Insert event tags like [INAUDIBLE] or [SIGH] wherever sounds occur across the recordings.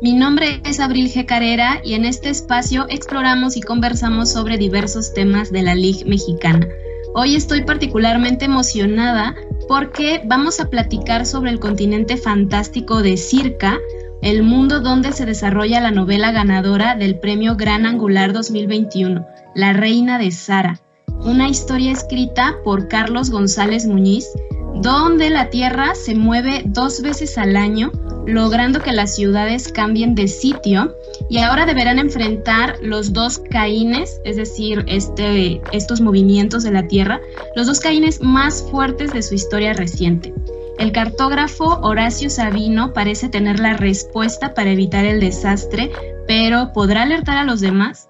Mi nombre es Abril G. Carrera y en este espacio exploramos y conversamos sobre diversos temas de la Liga Mexicana. Hoy estoy particularmente emocionada porque vamos a platicar sobre el continente fantástico de Circa, el mundo donde se desarrolla la novela ganadora del Premio Gran Angular 2021, La Reina de Sara una historia escrita por Carlos González Muñiz, donde la Tierra se mueve dos veces al año, logrando que las ciudades cambien de sitio y ahora deberán enfrentar los dos caínes, es decir, este, estos movimientos de la Tierra, los dos caínes más fuertes de su historia reciente. El cartógrafo Horacio Sabino parece tener la respuesta para evitar el desastre, pero ¿podrá alertar a los demás?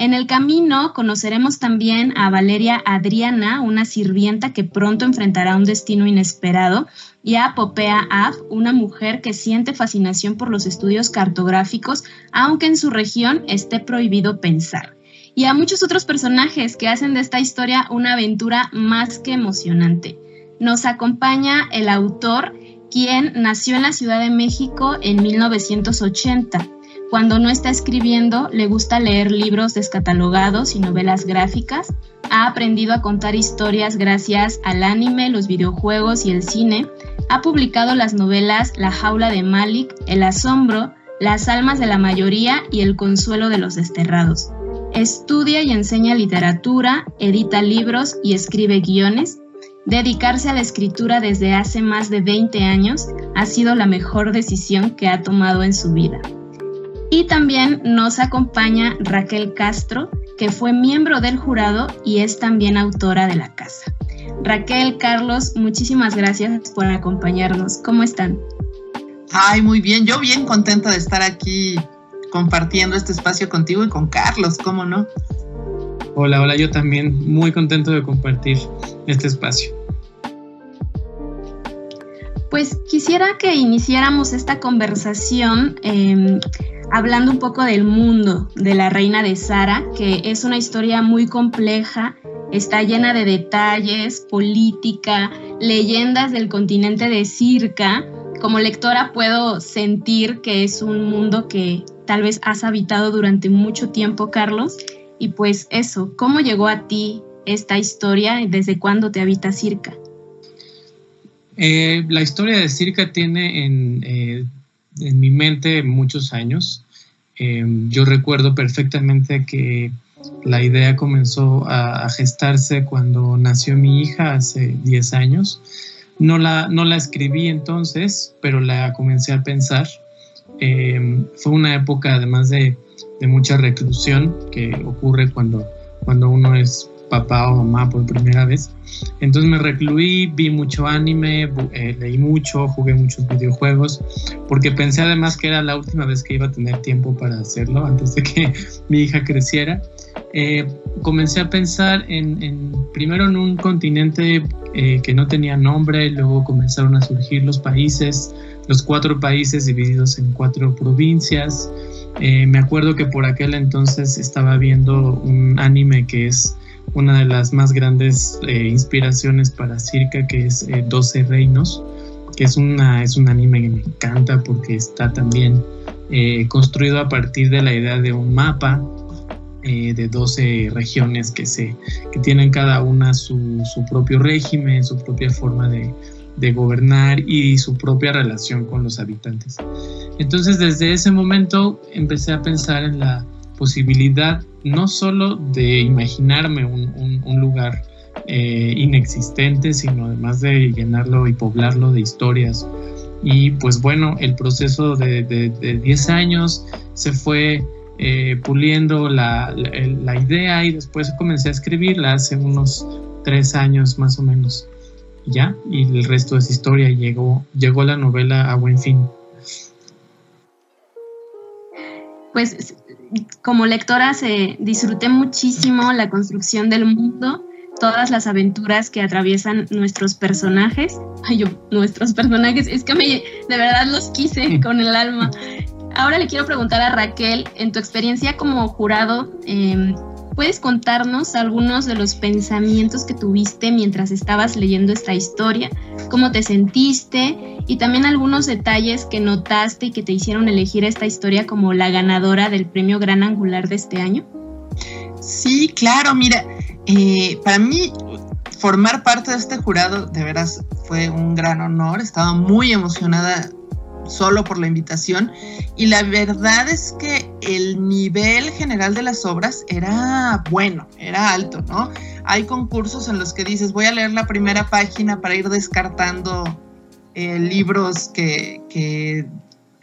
En el camino conoceremos también a Valeria Adriana, una sirvienta que pronto enfrentará un destino inesperado, y a Popea Av, una mujer que siente fascinación por los estudios cartográficos, aunque en su región esté prohibido pensar. Y a muchos otros personajes que hacen de esta historia una aventura más que emocionante. Nos acompaña el autor, quien nació en la Ciudad de México en 1980 cuando no está escribiendo, le gusta leer libros descatalogados y novelas gráficas. Ha aprendido a contar historias gracias al anime, los videojuegos y el cine. Ha publicado las novelas La jaula de Malik, El asombro, Las almas de la mayoría y El consuelo de los desterrados. Estudia y enseña literatura, edita libros y escribe guiones. Dedicarse a la escritura desde hace más de 20 años ha sido la mejor decisión que ha tomado en su vida. Y también nos acompaña Raquel Castro, que fue miembro del jurado y es también autora de la casa. Raquel, Carlos, muchísimas gracias por acompañarnos. ¿Cómo están? Ay, muy bien. Yo bien contenta de estar aquí compartiendo este espacio contigo y con Carlos, ¿cómo no? Hola, hola, yo también muy contento de compartir este espacio. Pues quisiera que iniciáramos esta conversación eh, hablando un poco del mundo de la reina de Sara, que es una historia muy compleja, está llena de detalles, política, leyendas del continente de Circa. Como lectora puedo sentir que es un mundo que tal vez has habitado durante mucho tiempo, Carlos. Y pues eso, ¿cómo llegó a ti esta historia? ¿Desde cuándo te habita Circa? Eh, la historia de Circa tiene en, eh, en mi mente muchos años. Em, yo recuerdo perfectamente que la idea comenzó a, gestarse cuando nació mi hija hace 10 años. No la, no la escribí entonces, pero la comencé a pensar. Em, fue una época además de, de, mucha reclusión que ocurre cuando, cuando uno es papá o mamá por primera vez. Entonces me recluí, vi mucho anime, eh, leí mucho, jugué muchos videojuegos, porque pensé además que era la última vez que iba a tener tiempo para hacerlo antes de que [LAUGHS] mi hija creciera. Eh, comencé a pensar en, primero en un continente eh, que no tenía nombre, luego comenzaron a surgir los países, los cuatro países divididos en cuatro provincias. me acuerdo que por aquel entonces estaba viendo un anime que es una de las más grandes eh, inspiraciones para Circa, que es 12 eh, Reinos, que es, una, es un anime que me encanta porque está también eh, construido a partir de la idea de un mapa de 12 regiones que, se, que tienen cada una su, su propio régimen, su propia forma de, de gobernar y su propia relación con los habitantes. Entonces desde ese momento empecé a pensar en la posibilidad no solo de imaginarme un, lugar eh, inexistente, sino además de llenarlo y poblarlo de historias. Y pues bueno, el proceso de, 10 años se fue eh, puliendo la, idea y después comencé a escribirla hace unos 3 años más o menos. Ya, y el resto es historia. Llegó, llegó la novela a buen fin. pues como lectora se disfruté muchísimo la construcción del mundo, todas las aventuras que atraviesan nuestros personajes. Ay, yo, nuestros personajes, es que me, de verdad los quise [LAUGHS] con el alma. Ahora le quiero preguntar a Raquel, en tu experiencia como jurado, eh, ¿Puedes contarnos algunos de los pensamientos que tuviste mientras estabas leyendo esta historia? ¿Cómo te sentiste? Y también algunos detalles que notaste y que te hicieron elegir esta historia como la ganadora del premio Gran Angular de este año. Sí, claro, mira, eh, para mí formar parte de este jurado de veras fue un gran honor, estaba muy emocionada solo por la invitación y la verdad es que el nivel general de las obras era bueno, era alto, ¿no? Hay concursos en los que dices, voy a leer la primera página para ir descartando eh, libros que, que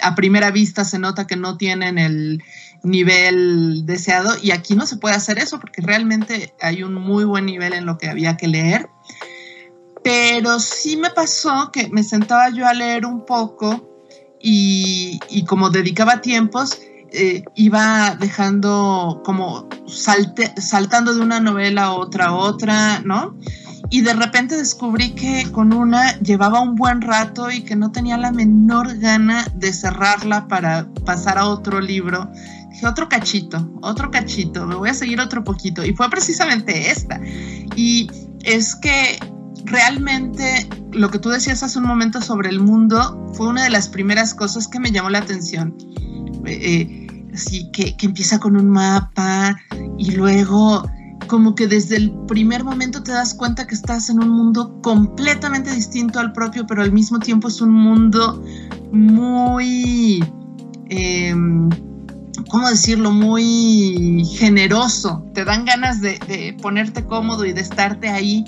a primera vista se nota que no tienen el nivel deseado y aquí no se puede hacer eso porque realmente hay un muy buen nivel en lo que había que leer. Pero sí me pasó que me sentaba yo a leer un poco y, como dedicaba tiempos, eh, iba dejando como saltando de una novela a otra a otra, ¿no? Y de repente descubrí que con una llevaba un buen rato y que no tenía la menor gana de cerrarla para pasar a otro libro. Dije, otro cachito, otro cachito, me voy a seguir otro poquito. Y fue precisamente esta. Y es que realmente lo que tú decías hace un momento sobre el mundo fue una de las primeras cosas que me llamó la atención. Eh, así que, que empieza con un mapa y luego como que desde el primer momento te das cuenta que estás en un mundo completamente distinto al propio, pero al mismo tiempo es un mundo muy, eh, ¿cómo decirlo? Muy generoso. Te dan ganas de, de, ponerte cómodo y de estarte ahí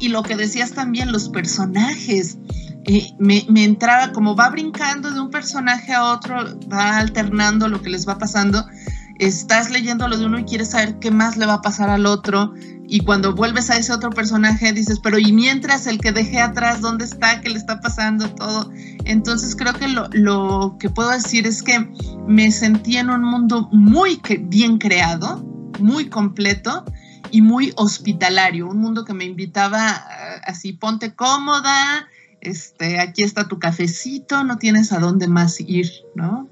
y lo que decías también, los personajes. Eh, me, entraba como va brincando de un personaje a otro, va alternando lo que les va pasando. Estás leyendo lo de uno y quieres saber qué más le va a pasar al otro. Y cuando vuelves a ese otro personaje dices, pero y mientras el que dejé atrás, ¿dónde está? ¿Qué le está pasando? Todo. Entonces creo que lo, lo que puedo decir es que me sentí en un mundo muy bien creado, muy completo y muy hospitalario, un mundo que me invitaba eh, así, ponte cómoda, este, aquí está tu cafecito, no tienes a dónde más ir, ¿no?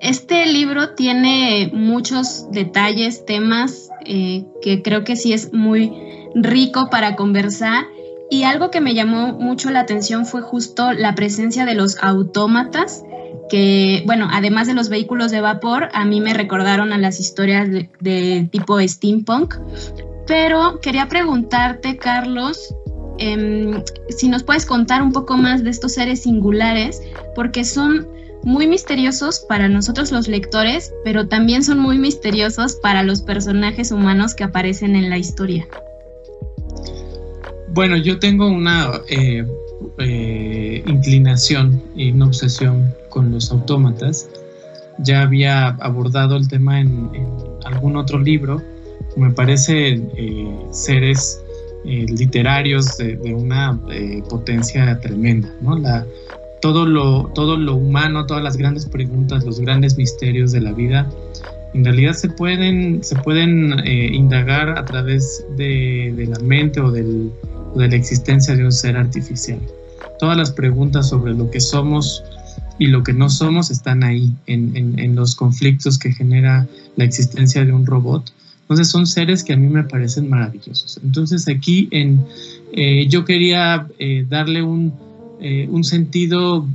Este libro tiene muchos detalles, temas eh, que creo que sí es muy rico para conversar. Y algo que me llamó mucho la atención fue justo la presencia de los autómatas que, bueno, además de los vehículos de vapor, a mí me recordaron a las historias de, tipo steampunk. Pero quería preguntarte, Carlos, em, si nos puedes contar un poco más de estos seres singulares, porque son muy misteriosos para nosotros los lectores, pero también son muy misteriosos para los personajes humanos que aparecen en la historia. Bueno, yo tengo una eh, eh, inclinación y una obsesión con los autómatas. Ya había abordado el tema en, algún otro libro. Me parecen eh, seres eh, literarios de, una potencia tremenda. ¿no? Todo, lo, humano, todas las grandes preguntas, los grandes misterios de la vida, en realidad se pueden, se pueden indagar a través de, la mente o de la existencia de un ser artificial. Todas las preguntas sobre lo que somos, y lo que no somos están ahí, en, los conflictos que genera la existencia de un robot. Entonces son seres que a mí me parecen maravillosos. Entonces aquí en, eh, yo quería eh, darle un, eh, un sentido,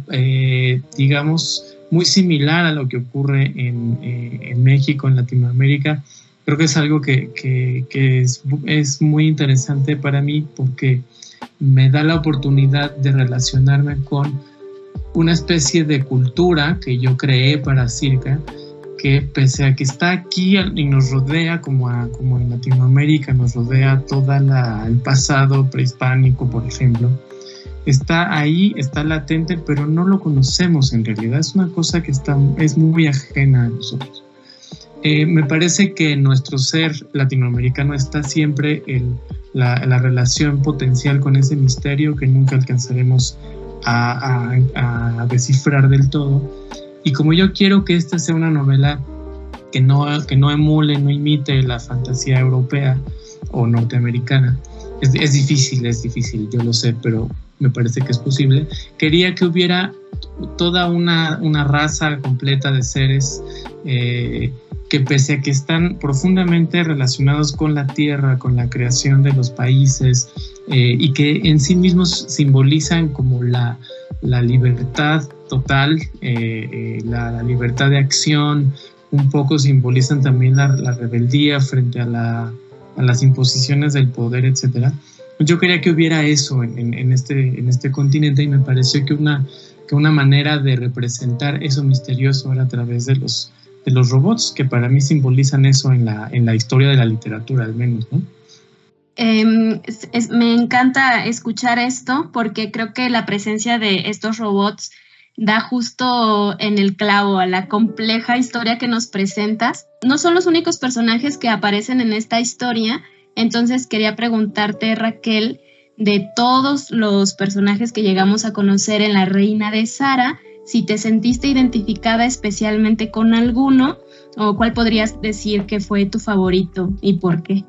digamos, muy similar a lo que ocurre en, en, México, en Latinoamérica. Creo que es algo que, que, que es, es, muy interesante para mí porque me da la oportunidad de relacionarme con una especie de cultura que yo creé para Circa, que pese a que está aquí y nos rodea, como, como en Latinoamérica nos rodea todo el pasado prehispánico, por ejemplo, está ahí, está latente, pero no lo conocemos en realidad. Es una cosa que está, es muy ajena a nosotros. Eh, me parece que nuestro ser latinoamericano está siempre el, la, la, relación potencial con ese misterio que nunca alcanzaremos a, descifrar del todo. Y como yo quiero que esta sea una novela que no, que no emule, no imite la fantasía europea o norteamericana, es, es difícil, es difícil, yo lo sé, pero me parece que es posible. Quería que hubiera toda una, una raza completa de seres eh, que pese a que están profundamente relacionados con la tierra, con la creación de los países eh, y que en sí mismos simbolizan como la, la libertad total, eh, la, libertad de acción, un poco simbolizan también la, rebeldía frente a, la, a, las imposiciones del poder, etcétera. Yo quería que hubiera eso en, en, este, en este continente y me pareció que una, que una manera de representar eso misterioso era a través de los, de los robots, que para mí simbolizan eso en la, en la historia de la literatura, al menos, ¿no? Em, me encanta escuchar esto porque creo que la presencia de estos robots da justo en el clavo a la compleja historia que nos presentas. No son los únicos personajes que aparecen en esta historia, entonces quería preguntarte, Raquel, de todos los personajes que llegamos a conocer en La Reina de Sara, si te sentiste identificada especialmente con alguno o cuál podrías decir que fue tu favorito y por qué.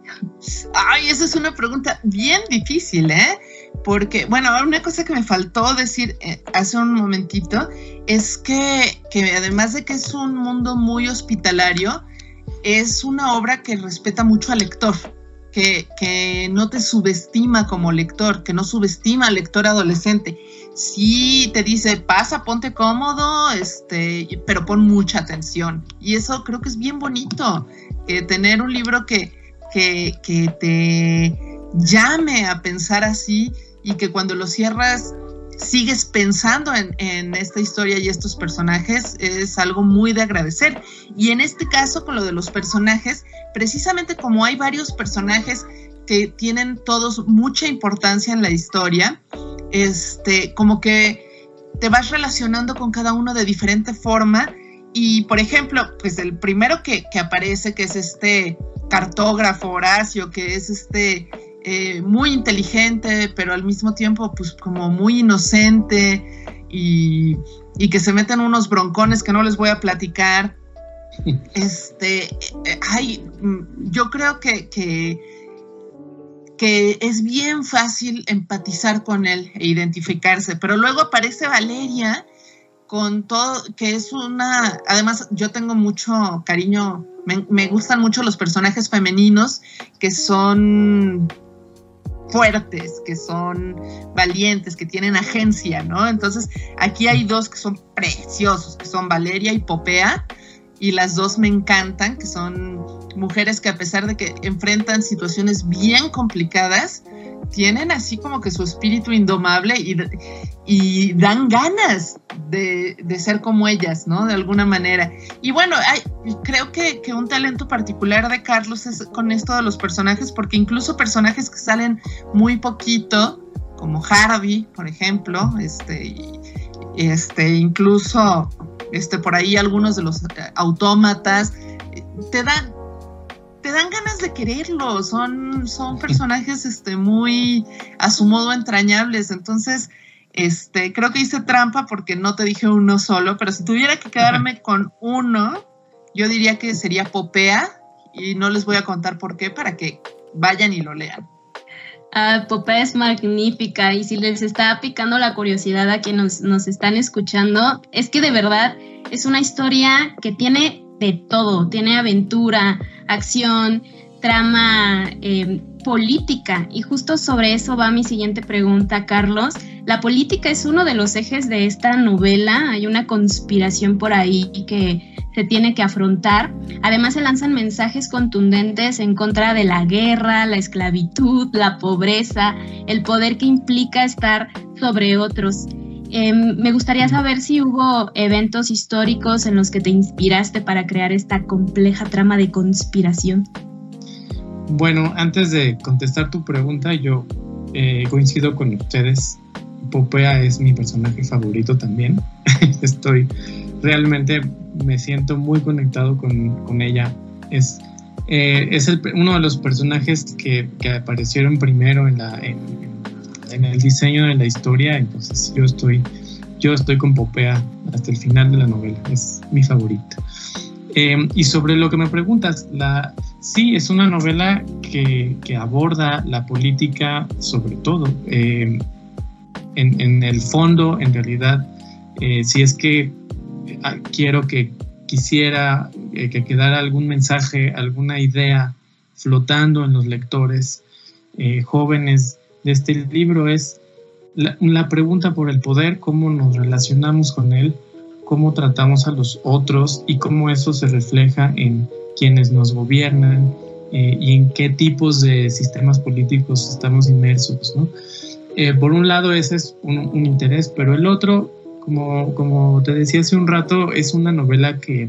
Ay, esa es una pregunta bien difícil, ¿eh? Porque, bueno, una cosa que me faltó decir eh, hace un momentito es que, que además de que es un mundo muy hospitalario, es una obra que respeta mucho al lector. Que, que, no te subestima como lector, que no subestima al lector adolescente, sí te dice, pasa, ponte cómodo, este, pero pon mucha atención. Y eso creo que es bien bonito, tener un libro que, que, que te llame a pensar así y que cuando lo cierras sigues pensando en, en, esta historia y estos personajes es algo muy de agradecer. Y en este caso, con lo de los personajes, precisamente como hay varios personajes que tienen todos mucha importancia en la historia, este, como que te vas relacionando con cada uno de diferente forma. Y, por ejemplo, pues el primero que, aparece, que es este cartógrafo Horacio, que es este eh, muy inteligente, pero al mismo tiempo, pues como muy inocente y, que se meten unos broncones que no les voy a platicar. [LAUGHS] Este, eh, ay, mm, yo creo que, que que es bien fácil empatizar con él e identificarse, pero luego aparece Valeria con todo, que es una, además yo tengo mucho cariño, me, gustan mucho los personajes femeninos que son fuertes, que son valientes, que tienen agencia, ¿no? Entonces, aquí hay dos que son preciosos, que son Valeria y Popea, y las dos me encantan, que son mujeres que a pesar de que enfrentan situaciones bien complicadas, tienen así como que su espíritu indomable y, dan ganas de, ser como ellas, ¿no? De alguna manera. Y bueno, creo que, que, un talento particular de Carlos es con esto de los personajes, porque incluso personajes que salen muy poquito, como Harvey, por ejemplo, este, este, incluso este, por ahí algunos de los eh, autómatas, te dan, te dan ganas de quererlos, son, son personajes este, muy a su modo entrañables, entonces este, creo que hice trampa porque no te dije uno solo, pero si tuviera que quedarme con uno, yo diría que sería Popea y no les voy a contar por qué para que vayan y lo lean. Ah, Popea es magnífica y si les está picando la curiosidad a quienes nos, están escuchando, es que de verdad es una historia que tiene de todo, tiene aventura, acción, trama eh, política y justo sobre eso va mi siguiente pregunta, Carlos. La política es uno de los ejes de esta novela, hay una conspiración por ahí que se tiene que afrontar. Además se lanzan mensajes contundentes en contra de la guerra, la esclavitud, la pobreza, el poder que implica estar sobre otros. Em, me gustaría saber si hubo eventos históricos en los que te inspiraste para crear esta compleja trama de conspiración. Bueno, antes de contestar tu pregunta, yo eh, coincido con ustedes. Popea es mi personaje favorito también. [LAUGHS] Estoy realmente me siento muy conectado con, con ella. Es, eh, es el, uno de los personajes que, que aparecieron primero en, la, en, el diseño de la historia, entonces yo estoy, yo estoy con Popea hasta el final de la novela. Es mi favorita. Em, y sobre lo que me preguntas, la, sí, es una novela que, que aborda la política sobre todo. Em, en, en, el fondo, en realidad, eh, si es que eh, quiero que quisiera eh, que quedara algún mensaje, alguna idea flotando en los lectores jóvenes de este libro, es la, la pregunta por el poder, cómo nos relacionamos con él, cómo tratamos a los otros y cómo eso se refleja en quienes nos gobiernan eh, y en qué tipos de sistemas políticos estamos inmersos. ¿no? Eh, por un lado ese es un, interés, pero el otro, como, como te decía hace un rato, es una novela que,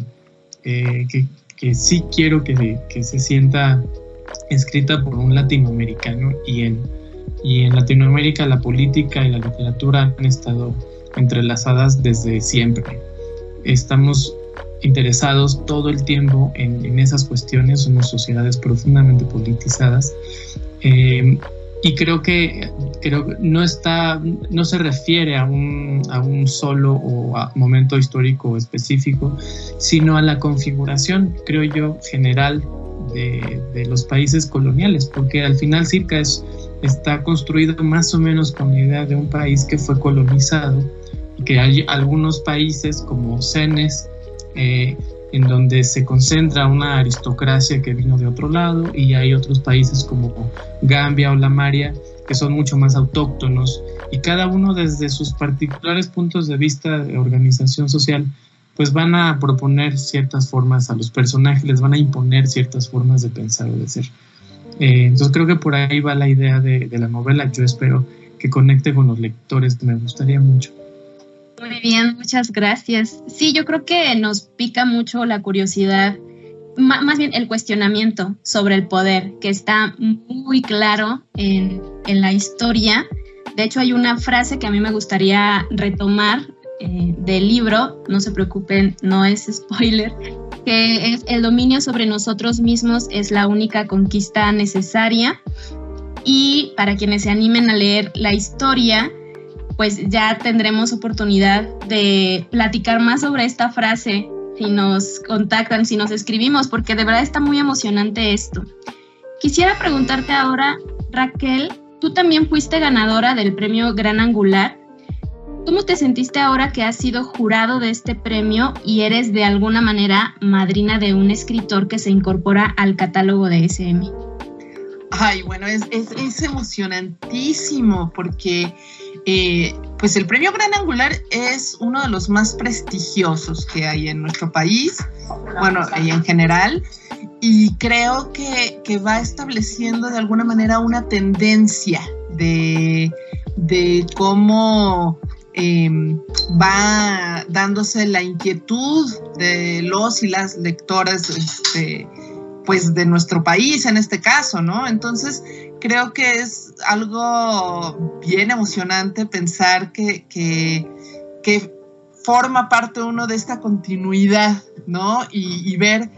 eh, que, que, sí quiero que, que se sienta escrita por un latinoamericano y en, y en Latinoamérica la política y la literatura han estado entrelazadas desde siempre. Estamos interesados todo el tiempo en, esas cuestiones, somos sociedades profundamente politizadas. Eh, y creo que, creo no está, no se refiere a un, a un solo o a momento histórico específico, sino a la configuración, creo yo, general de, de los países coloniales, porque al final Circa es, está construido más o menos con la idea de un país que fue colonizado que hay algunos países como Cenes, eh, en donde se concentra una aristocracia que vino de otro lado, y hay otros países como Gambia o La Maria, que son mucho más autóctonos, y cada uno desde sus particulares puntos de vista de organización social, pues van a proponer ciertas formas a los personajes, les van a imponer ciertas formas de pensar o de ser. Eh, entonces creo que por ahí va la idea de, de la novela, yo espero que conecte con los lectores, me gustaría mucho. Muy bien, muchas gracias. Sí, yo creo que nos pica mucho la curiosidad, más bien el cuestionamiento sobre el poder, que está muy claro en, la historia. De hecho, hay una frase que a mí me gustaría retomar eh, del libro, no se preocupen, no es spoiler, que el dominio sobre nosotros mismos es la única conquista necesaria. Y para quienes se animen a leer la historia, pues ya tendremos oportunidad de platicar más sobre esta frase si nos contactan, si nos escribimos, porque de verdad está muy emocionante esto. Quisiera preguntarte ahora, Raquel, tú también fuiste ganadora del premio Gran Angular. ¿Cómo te sentiste ahora que has sido jurado de este premio y eres de alguna manera madrina de un escritor que se incorpora al catálogo de SM? Ay, bueno, es, es, es emocionantísimo porque eh, pues el premio Gran Angular es uno de los más prestigiosos que hay en nuestro país, bueno, y en general, y creo que, va estableciendo de alguna manera una tendencia de, cómo em, va dándose la inquietud de los y las lectoras este, pues de nuestro país en este caso, ¿no? Entonces, creo que es algo bien emocionante pensar que, forma parte uno de esta continuidad, ¿no? Y, ver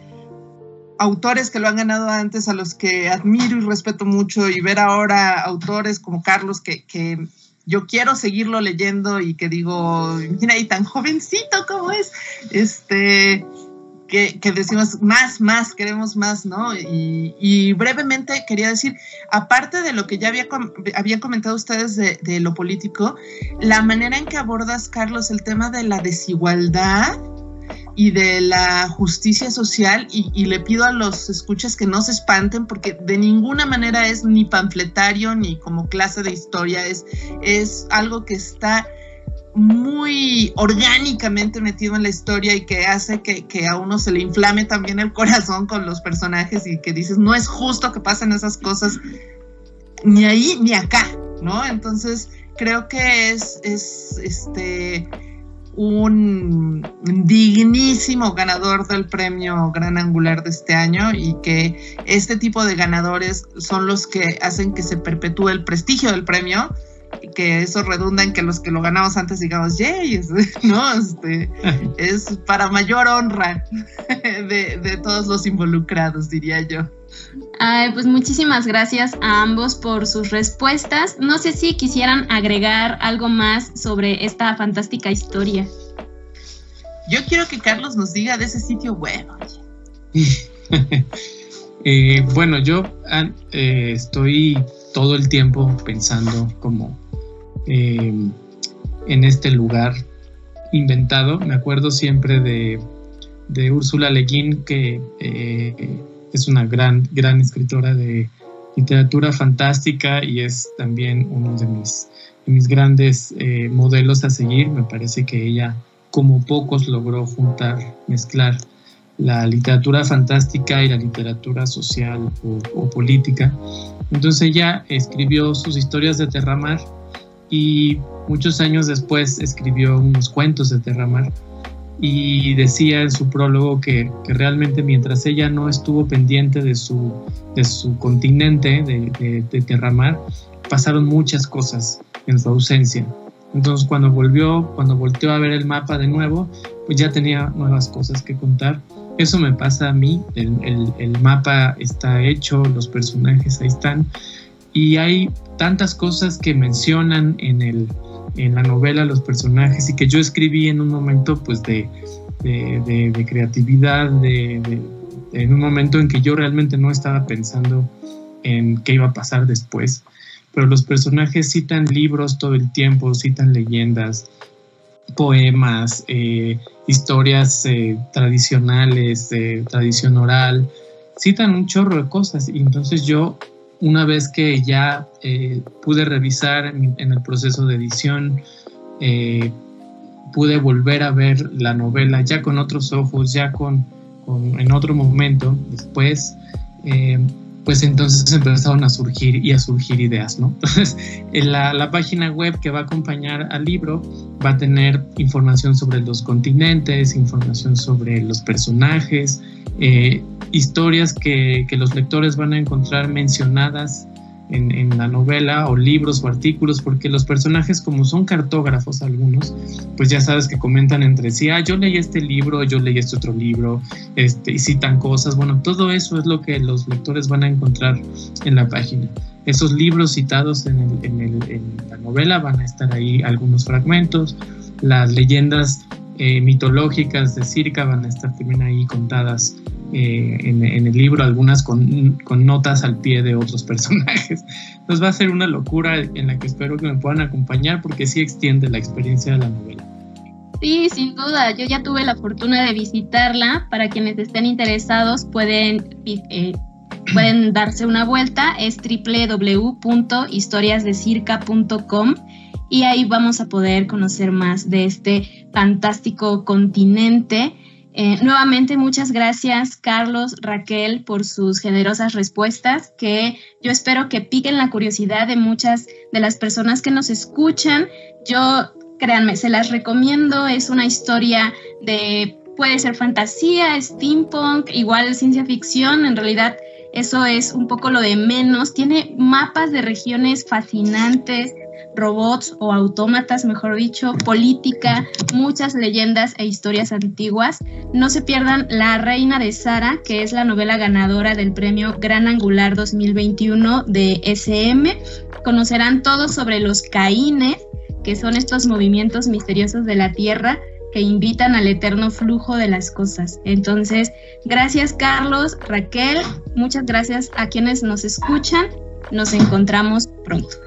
autores que lo han ganado antes, a los que admiro y respeto mucho, y ver ahora autores como Carlos que yo quiero seguirlo leyendo y que digo, mira, y tan jovencito como es, este, que, decimos más, más, queremos más, ¿no? Y, brevemente quería decir, aparte de lo que ya había, habían comentado ustedes de, lo político, la manera en que abordas, Carlos, el tema de la desigualdad y de la justicia social, y, le pido a los escuchas que no se espanten, porque de ninguna manera es ni panfletario ni como clase de historia, es, es algo que está muy orgánicamente metido en la historia y que hace que, a uno se le inflame también el corazón con los personajes y que dices, no es justo que pasen esas cosas ni ahí ni acá, ¿no? Entonces creo que es, es este un dignísimo ganador del premio Gran Angular de este año y que este tipo de ganadores son los que hacen que se perpetúe el prestigio del premio que eso redunda en que los que lo ganamos antes digamos, yay, [LAUGHS] ¿no? Este, [LAUGHS] es para mayor honra [LAUGHS] de, de, todos los involucrados, diría yo. Ay, pues muchísimas gracias a ambos por sus respuestas. No sé si quisieran agregar algo más sobre esta fantástica historia. Yo quiero que Carlos nos diga de ese sitio web. Eh, bueno, yo ah, eh, estoy todo el tiempo pensando como eh, en este lugar inventado. Me acuerdo siempre de, de Úrsula Le Guin, que es una gran, gran escritora de literatura fantástica y es también uno de mis, de mis grandes modelos a seguir. Me parece que ella, como pocos, logró juntar, mezclar la literatura fantástica y la literatura social o, política. Entonces ella escribió sus historias de Terramar y muchos años después escribió unos cuentos de Terramar y decía en su prólogo que, realmente mientras ella no estuvo pendiente de su, de su continente, de, de Terramar, pasaron muchas cosas en su ausencia. Entonces cuando volvió, cuando volteó a ver el mapa de nuevo, pues ya tenía nuevas cosas que contar eso me pasa a mí, el, mapa está hecho, los personajes ahí están, y hay tantas cosas que mencionan en, el, en la novela los personajes y que yo escribí en un momento pues de, de, creatividad, de, en un momento en que yo realmente no estaba pensando en qué iba a pasar después, pero los personajes citan libros todo el tiempo, citan leyendas, poemas, eh, historias eh, tradicionales, de tradición oral, citan un chorro de cosas. Y entonces yo, una vez que ya eh, pude revisar en, el proceso de edición, pude volver a ver la novela ya con otros ojos, ya con, en otro momento después pues entonces [LAUGHS] empezaron a surgir y a surgir ideas, ¿no? Entonces, en la, página web que va a acompañar al libro va a tener información sobre los continentes, información sobre los personajes, eh, historias que, los lectores van a encontrar mencionadas en, la novela o libros o artículos, porque los personajes como son cartógrafos algunos, pues ya sabes que comentan entre sí, ah, yo leí este libro, yo leí este otro libro, este, y citan cosas, bueno, todo eso es lo que los lectores van a encontrar en la página. Esos libros citados en, en la novela van a estar ahí algunos fragmentos, las leyendas eh, mitológicas de Circa van a estar también ahí contadas eh, en, el libro, algunas con, notas al pie de otros [LAUGHS] personajes. Entonces va a ser una locura en la que espero que me puedan acompañar porque sí extiende la experiencia de la novela. Sí, sin duda. Yo ya tuve la fortuna de visitarla. Para quienes estén interesados pueden, eh, pueden darse una vuelta. Es www.historiasdecirca.com y ahí vamos a poder conocer más de este fantástico continente. Eh, nuevamente, muchas gracias, Carlos, Raquel, por sus generosas respuestas, que yo espero que piquen la curiosidad de muchas de las personas que nos escuchan. Yo, créanme, se las recomiendo, es una historia de, puede ser fantasía, steampunk, igual ciencia ficción, en realidad eso es un poco lo de menos. Tiene mapas de regiones fascinantes, robots o autómatas, mejor dicho, política, muchas leyendas e historias antiguas. No se pierdan La Reina de Sara, que es la novela ganadora del premio Gran Angular 2021 de SM. Conocerán todo sobre los caínes, que son estos movimientos misteriosos de la Tierra que invitan al eterno flujo de las cosas. Entonces, gracias Carlos, Raquel, muchas gracias a quienes nos escuchan. Nos encontramos pronto.